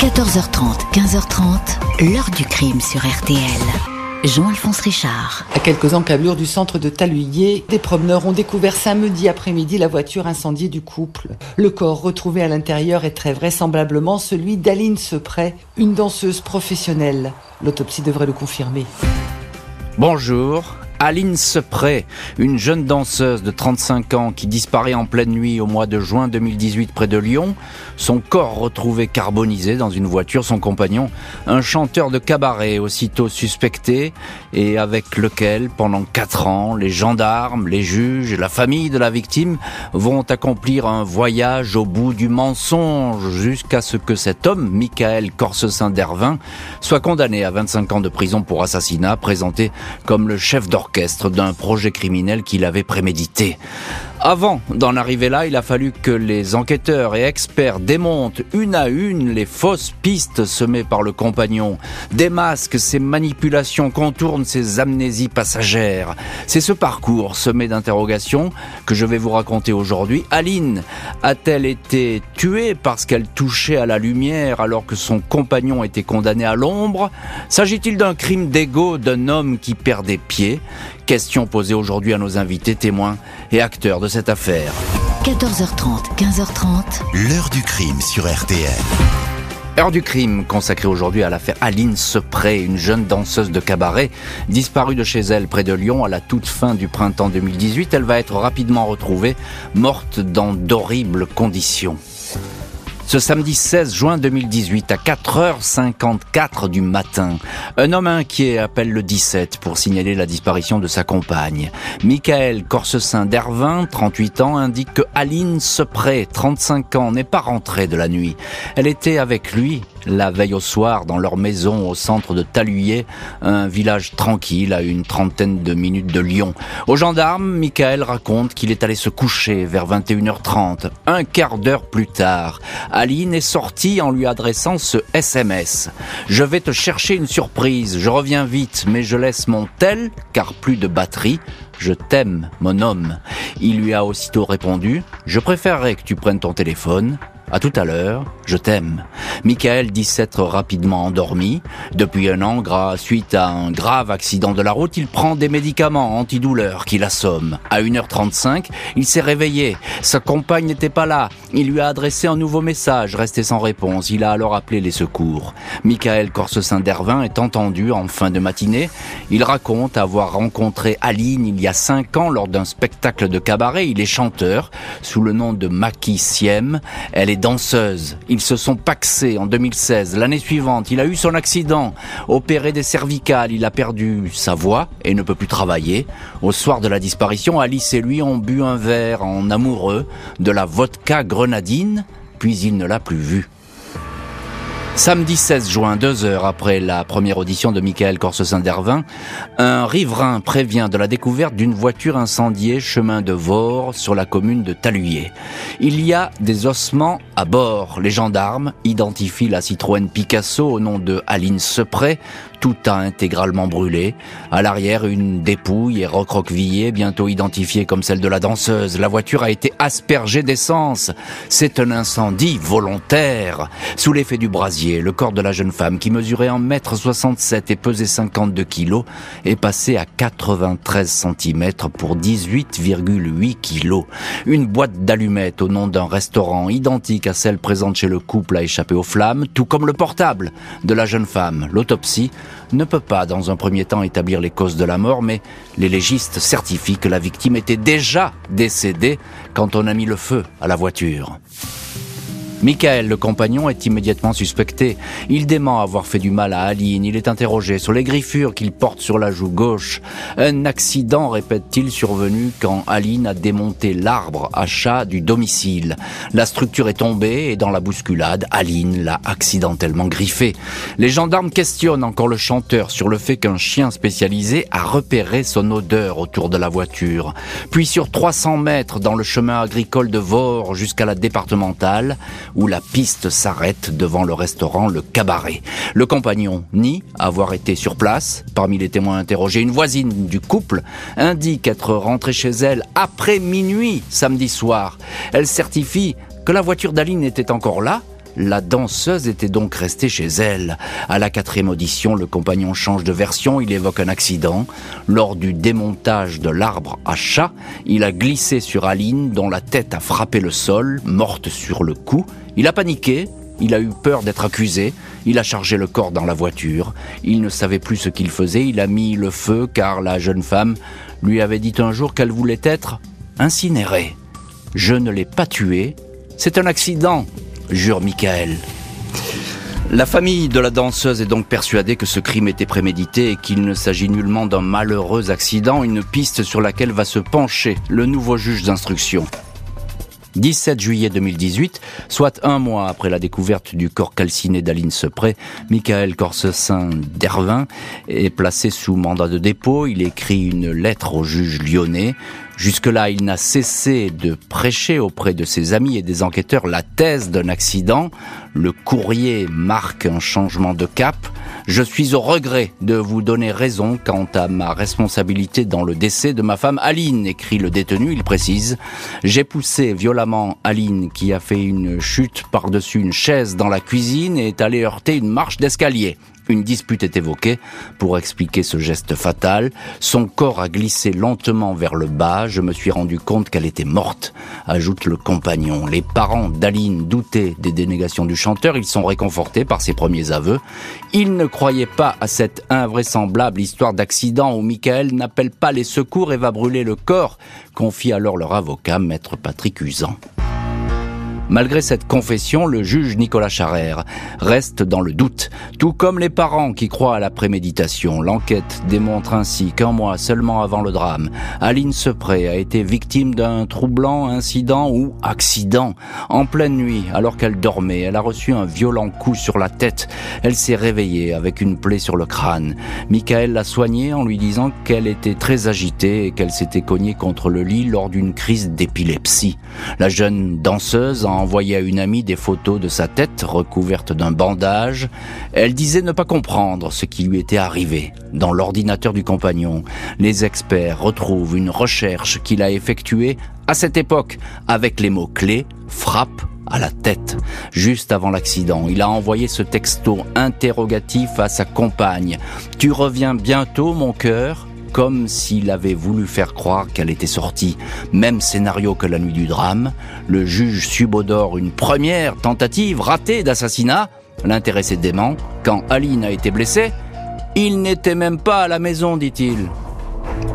14h30, 15h30, l'heure du crime sur RTL. Jean-Alphonse Richard. À quelques encablures du centre de Taluyer, des promeneurs ont découvert samedi après-midi la voiture incendiée du couple. Le corps retrouvé à l'intérieur est très vraisemblablement celui d'Aline Sepret, une danseuse professionnelle. L'autopsie devrait le confirmer. Bonjour, Aline Sepret, une jeune danseuse de 35 ans qui disparaît en pleine nuit au mois de juin 2018 près de Lyon. Son corps retrouvé carbonisé dans une voiture, son compagnon, un chanteur de cabaret aussitôt suspecté et avec lequel, pendant quatre ans, les gendarmes, les juges et la famille de la victime vont accomplir un voyage au bout du mensonge jusqu'à ce que cet homme, Michael Corsesin d'Ervin, soit condamné à 25 ans de prison pour assassinat, présenté comme le chef d'orchestre d'un projet criminel qu'il avait prémédité. Avant d'en arriver là, il a fallu que les enquêteurs et experts démontent une à une les fausses pistes semées par le compagnon, démasquent ses manipulations, contournent ses amnésies passagères. C'est ce parcours semé d'interrogations que je vais vous raconter aujourd'hui. Aline a-t-elle été tuée parce qu'elle touchait à la lumière alors que son compagnon était condamné à l'ombre? S'agit-il d'un crime d'ego d'un homme qui perd des pieds? Question posée aujourd'hui à nos invités, témoins et acteurs de cette affaire. 14h30, 15h30. L'heure du crime sur RTL. Heure du crime consacrée aujourd'hui à l'affaire Aline Sepré, une jeune danseuse de cabaret disparue de chez elle près de Lyon à la toute fin du printemps 2018. Elle va être rapidement retrouvée, morte dans d'horribles conditions. Ce samedi 16 juin 2018 à 4h54 du matin, un homme inquiet appelle le 17 pour signaler la disparition de sa compagne. Michael Corsesin d'Ervin, 38 ans, indique que Aline Sepré, 35 ans, n'est pas rentrée de la nuit. Elle était avec lui la veille au soir dans leur maison au centre de Taluyer, un village tranquille à une trentaine de minutes de Lyon. Au gendarme, Michael raconte qu'il est allé se coucher vers 21h30. Un quart d'heure plus tard, Aline est sortie en lui adressant ce SMS. Je vais te chercher une surprise, je reviens vite, mais je laisse mon tel, car plus de batterie. Je t'aime, mon homme. Il lui a aussitôt répondu, je préférerais que tu prennes ton téléphone. À tout à l'heure, je t'aime. Michael dit s'être rapidement endormi. Depuis un an, suite à un grave accident de la route, il prend des médicaments antidouleurs qui l'assomment. À 1h35, il s'est réveillé. Sa compagne n'était pas là. Il lui a adressé un nouveau message, resté sans réponse. Il a alors appelé les secours. Michael Corsesin d'Ervin est entendu en fin de matinée. Il raconte avoir rencontré Aline il y a cinq ans lors d'un spectacle de cabaret. Il est chanteur sous le nom de Maki Siem. Elle est danseuse. Ils se sont paxés en 2016. L'année suivante, il a eu son accident, opéré des cervicales, il a perdu sa voix et ne peut plus travailler. Au soir de la disparition, Alice et lui ont bu un verre en amoureux de la vodka grenadine, puis il ne l'a plus vue. Samedi 16 juin, deux heures après la première audition de Michael Corsesin d'Ervin, un riverain prévient de la découverte d'une voiture incendiée chemin de Vore sur la commune de Taluyer. Il y a des ossements à bord. Les gendarmes identifient la Citroën Picasso au nom de Aline Sepret, tout a intégralement brûlé. À l'arrière, une dépouille est recroquevillée, bientôt identifiée comme celle de la danseuse. La voiture a été aspergée d'essence. C'est un incendie volontaire. Sous l'effet du brasier, le corps de la jeune femme, qui mesurait 1m67 et pesait 52 kg, est passé à 93 cm pour 18,8 kg. Une boîte d'allumettes au nom d'un restaurant identique à celle présente chez le couple a échappé aux flammes, tout comme le portable de la jeune femme. L'autopsie ne peut pas dans un premier temps établir les causes de la mort, mais les légistes certifient que la victime était déjà décédée quand on a mis le feu à la voiture. Michael, le compagnon, est immédiatement suspecté. Il dément avoir fait du mal à Aline. Il est interrogé sur les griffures qu'il porte sur la joue gauche. Un accident, répète-t-il, survenu quand Aline a démonté l'arbre à chat du domicile. La structure est tombée et dans la bousculade, Aline l'a accidentellement griffé. Les gendarmes questionnent encore le chanteur sur le fait qu'un chien spécialisé a repéré son odeur autour de la voiture. Puis sur 300 mètres dans le chemin agricole de Vore jusqu'à la départementale, où la piste s'arrête devant le restaurant Le Cabaret. Le compagnon nie avoir été sur place. Parmi les témoins interrogés, une voisine du couple indique être rentrée chez elle après minuit samedi soir. Elle certifie que la voiture d'Aline était encore là, La danseuse était donc restée chez elle. À la quatrième audition, le compagnon change de version, il évoque un accident. Lors du démontage de l'arbre à chat, il a glissé sur Aline dont la tête a frappé le sol, morte sur le coup. Il a paniqué, il a eu peur d'être accusé, il a chargé le corps dans la voiture, il ne savait plus ce qu'il faisait, il a mis le feu car la jeune femme lui avait dit un jour qu'elle voulait être incinérée. Je ne l'ai pas tuée, c'est un accident, jure Michael. La famille de la danseuse est donc persuadée que ce crime était prémédité et qu'il ne s'agit nullement d'un malheureux accident, une piste sur laquelle va se pencher le nouveau juge d'instruction. 17 juillet 2018, soit un mois après la découverte du corps calciné d'Aline Sepré, Michael Corsessin d'Hervin est placé sous mandat de dépôt. Il écrit une lettre au juge lyonnais Jusque-là, il n'a cessé de prêcher auprès de ses amis et des enquêteurs la thèse d'un accident. Le courrier marque un changement de cap. Je suis au regret de vous donner raison quant à ma responsabilité dans le décès de ma femme Aline, écrit le détenu. Il précise, j'ai poussé violemment Aline qui a fait une chute par-dessus une chaise dans la cuisine et est allée heurter une marche d'escalier. Une dispute est évoquée pour expliquer ce geste fatal. Son corps a glissé lentement vers le bas. Je me suis rendu compte qu'elle était morte, ajoute le compagnon. Les parents d'Aline doutaient des dénégations du chanteur. Ils sont réconfortés par ses premiers aveux. Ils ne croyaient pas à cette invraisemblable histoire d'accident où Michael n'appelle pas les secours et va brûler le corps, confie alors leur avocat, maître Patrick Usan. Malgré cette confession, le juge Nicolas Charrère reste dans le doute, tout comme les parents qui croient à la préméditation. L'enquête démontre ainsi qu'un mois seulement avant le drame, Aline Sepré a été victime d'un troublant incident ou accident. En pleine nuit, alors qu'elle dormait, elle a reçu un violent coup sur la tête. Elle s'est réveillée avec une plaie sur le crâne. Michael l'a soignée en lui disant qu'elle était très agitée et qu'elle s'était cognée contre le lit lors d'une crise d'épilepsie. La jeune danseuse en envoyé à une amie des photos de sa tête recouverte d'un bandage. Elle disait ne pas comprendre ce qui lui était arrivé. Dans l'ordinateur du compagnon, les experts retrouvent une recherche qu'il a effectuée à cette époque avec les mots-clés frappe à la tête. Juste avant l'accident, il a envoyé ce texto interrogatif à sa compagne. Tu reviens bientôt, mon cœur comme s'il avait voulu faire croire qu'elle était sortie. Même scénario que la nuit du drame. Le juge subodore une première tentative ratée d'assassinat. L'intéressé dément. Quand Aline a été blessée, il n'était même pas à la maison, dit-il.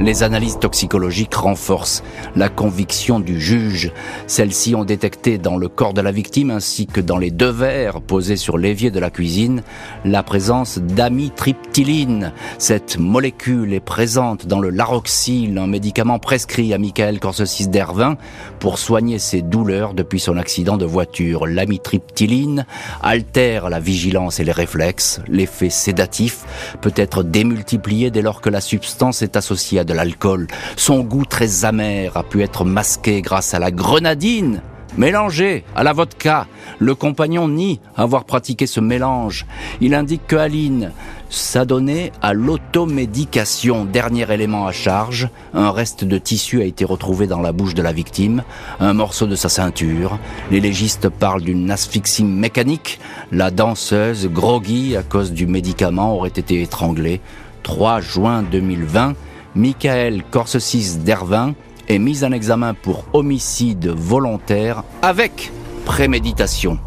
Les analyses toxicologiques renforcent la conviction du juge. Celles-ci ont détecté dans le corps de la victime ainsi que dans les deux verres posés sur l'évier de la cuisine la présence d'amitriptyline. Cette molécule est présente dans le laroxyle, un médicament prescrit à Michael Corsesis d'Hervin pour soigner ses douleurs depuis son accident de voiture. L'amitriptyline altère la vigilance et les réflexes. L'effet sédatif peut être démultiplié dès lors que la substance est associée à de l'alcool. Son goût très amer a pu être masqué grâce à la grenadine mélangée à la vodka. Le compagnon nie avoir pratiqué ce mélange. Il indique que Aline s'adonnait à l'automédication. Dernier élément à charge, un reste de tissu a été retrouvé dans la bouche de la victime, un morceau de sa ceinture. Les légistes parlent d'une asphyxie mécanique. La danseuse, groggy à cause du médicament, aurait été étranglée. 3 juin 2020, Michael Corsesis d'Hervin est mis en examen pour homicide volontaire avec préméditation.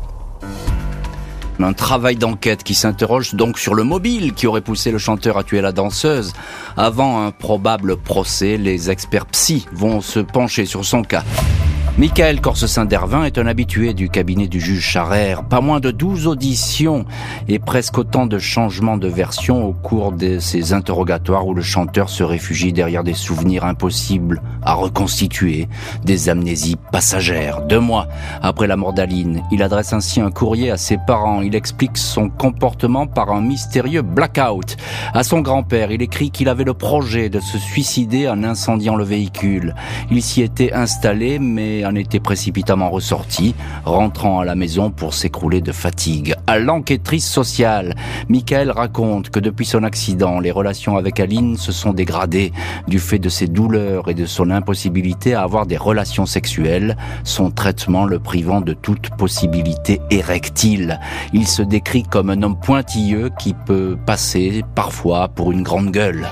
Un travail d'enquête qui s'interroge donc sur le mobile qui aurait poussé le chanteur à tuer la danseuse. Avant un probable procès, les experts psy vont se pencher sur son cas. Michael Corsesin-Dervin est un habitué du cabinet du juge Charrère. Pas moins de 12 auditions et presque autant de changements de version au cours de ces interrogatoires où le chanteur se réfugie derrière des souvenirs impossibles à reconstituer, des amnésies passagères. Deux mois après la mort d'Aline, il adresse ainsi un courrier à ses parents. Il explique son comportement par un mystérieux blackout. À son grand-père, il écrit qu'il avait le projet de se suicider en incendiant le véhicule. Il s'y était installé, mais en était précipitamment ressorti, rentrant à la maison pour s'écrouler de fatigue. À l'enquêtrice sociale, Michael raconte que depuis son accident, les relations avec Aline se sont dégradées du fait de ses douleurs et de son impossibilité à avoir des relations sexuelles, son traitement le privant de toute possibilité érectile. Il se décrit comme un homme pointilleux qui peut passer parfois pour une grande gueule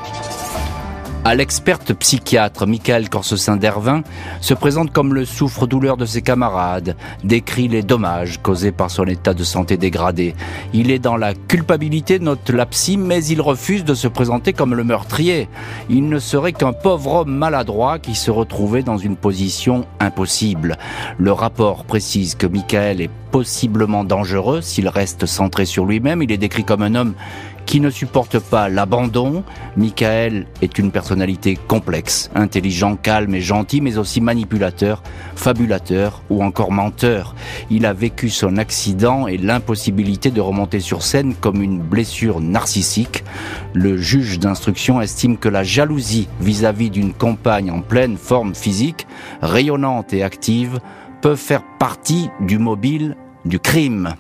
à l'experte psychiatre Michael Corsesin d'Ervin se présente comme le souffre-douleur de ses camarades, décrit les dommages causés par son état de santé dégradé. Il est dans la culpabilité, note la psy, mais il refuse de se présenter comme le meurtrier. Il ne serait qu'un pauvre homme maladroit qui se retrouvait dans une position impossible. Le rapport précise que Michael est possiblement dangereux s'il reste centré sur lui-même. Il est décrit comme un homme qui ne supporte pas l'abandon. Michael est une personnalité complexe, intelligent, calme et gentil, mais aussi manipulateur, fabulateur ou encore menteur. Il a vécu son accident et l'impossibilité de remonter sur scène comme une blessure narcissique. Le juge d'instruction estime que la jalousie vis-à-vis d'une compagne en pleine forme physique, rayonnante et active, peut faire partie du mobile du crime.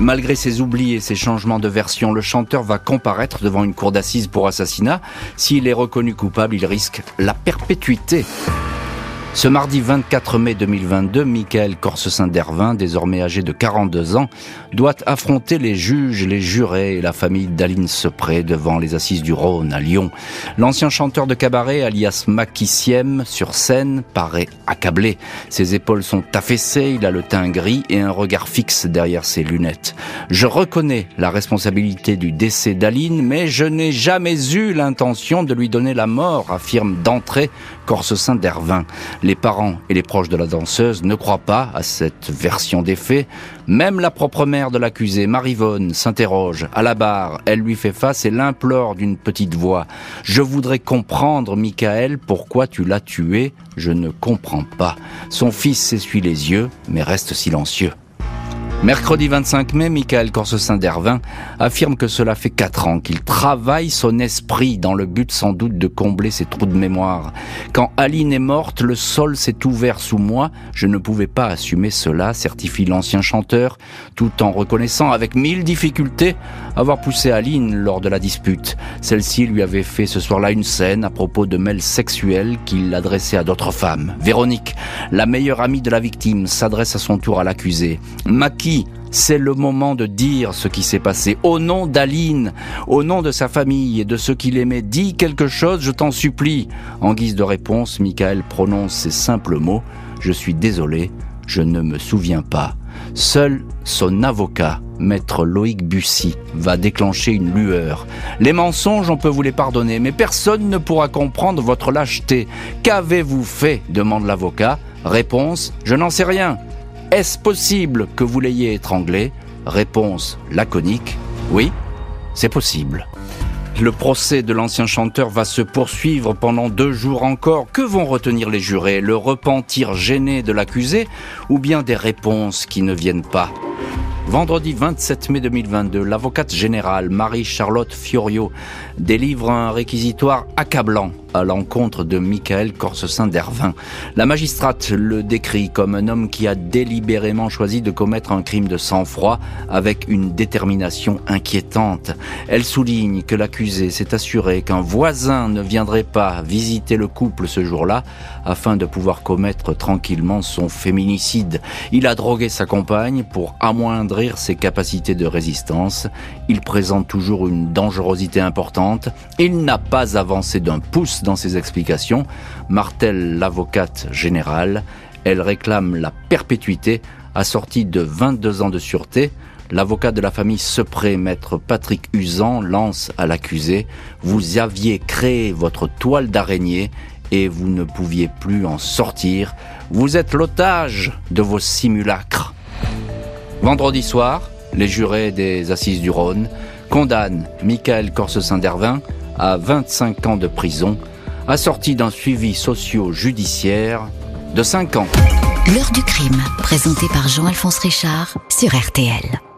Malgré ses oublis et ses changements de version, le chanteur va comparaître devant une cour d'assises pour assassinat. S'il est reconnu coupable, il risque la perpétuité. Ce mardi 24 mai 2022, Michael Corsesin d'Ervin, désormais âgé de 42 ans, doit affronter les juges, les jurés et la famille d'Aline Sepré devant les assises du Rhône à Lyon. L'ancien chanteur de cabaret, alias Makissiem, sur scène, paraît accablé. Ses épaules sont affaissées, il a le teint gris et un regard fixe derrière ses lunettes. Je reconnais la responsabilité du décès d'Aline, mais je n'ai jamais eu l'intention de lui donner la mort, affirme d'entrée Corsesin d'Ervin. Les parents et les proches de la danseuse ne croient pas à cette version des faits. Même la propre mère de l'accusé, Marivonne, s'interroge. À la barre, elle lui fait face et l'implore d'une petite voix. Je voudrais comprendre, Michael, pourquoi tu l'as tué. Je ne comprends pas. Son fils s'essuie les yeux, mais reste silencieux. Mercredi 25 mai, Michael Corsesin d'Ervin affirme que cela fait quatre ans qu'il travaille son esprit dans le but sans doute de combler ses trous de mémoire. Quand Aline est morte, le sol s'est ouvert sous moi. Je ne pouvais pas assumer cela, certifie l'ancien chanteur, tout en reconnaissant avec mille difficultés avoir poussé Aline lors de la dispute. Celle-ci lui avait fait ce soir-là une scène à propos de mails sexuels qu'il adressait à d'autres femmes. Véronique, la meilleure amie de la victime, s'adresse à son tour à l'accusé. C'est le moment de dire ce qui s'est passé. Au nom d'Aline, au nom de sa famille et de ceux qu'il aimait, dis quelque chose, je t'en supplie. En guise de réponse, Michael prononce ces simples mots. Je suis désolé, je ne me souviens pas. Seul son avocat, maître Loïc Bussy, va déclencher une lueur. Les mensonges, on peut vous les pardonner, mais personne ne pourra comprendre votre lâcheté. Qu'avez-vous fait? demande l'avocat. Réponse, je n'en sais rien. Est-ce possible que vous l'ayez étranglé? Réponse laconique, oui, c'est possible. Le procès de l'ancien chanteur va se poursuivre pendant deux jours encore. Que vont retenir les jurés? Le repentir gêné de l'accusé ou bien des réponses qui ne viennent pas? Vendredi 27 mai 2022, l'avocate générale Marie-Charlotte Fiorio délivre un réquisitoire accablant à l'encontre de Michael Corsesin d'Ervin. La magistrate le décrit comme un homme qui a délibérément choisi de commettre un crime de sang-froid avec une détermination inquiétante. Elle souligne que l'accusé s'est assuré qu'un voisin ne viendrait pas visiter le couple ce jour-là afin de pouvoir commettre tranquillement son féminicide. Il a drogué sa compagne pour amoindrir ses capacités de résistance. Il présente toujours une dangerosité importante. Il n'a pas avancé d'un pouce dans ses explications, martèle l'avocate générale. Elle réclame la perpétuité assortie de 22 ans de sûreté. L'avocat de la famille Sepré, maître Patrick Usan, lance à l'accusé Vous aviez créé votre toile d'araignée et vous ne pouviez plus en sortir. Vous êtes l'otage de vos simulacres. Vendredi soir, les jurés des Assises du Rhône condamnent Michael Corsesin d'Ervin à 25 ans de prison assorti d'un suivi socio-judiciaire de 5 ans. L'heure du crime, présenté par Jean-Alphonse Richard sur RTL.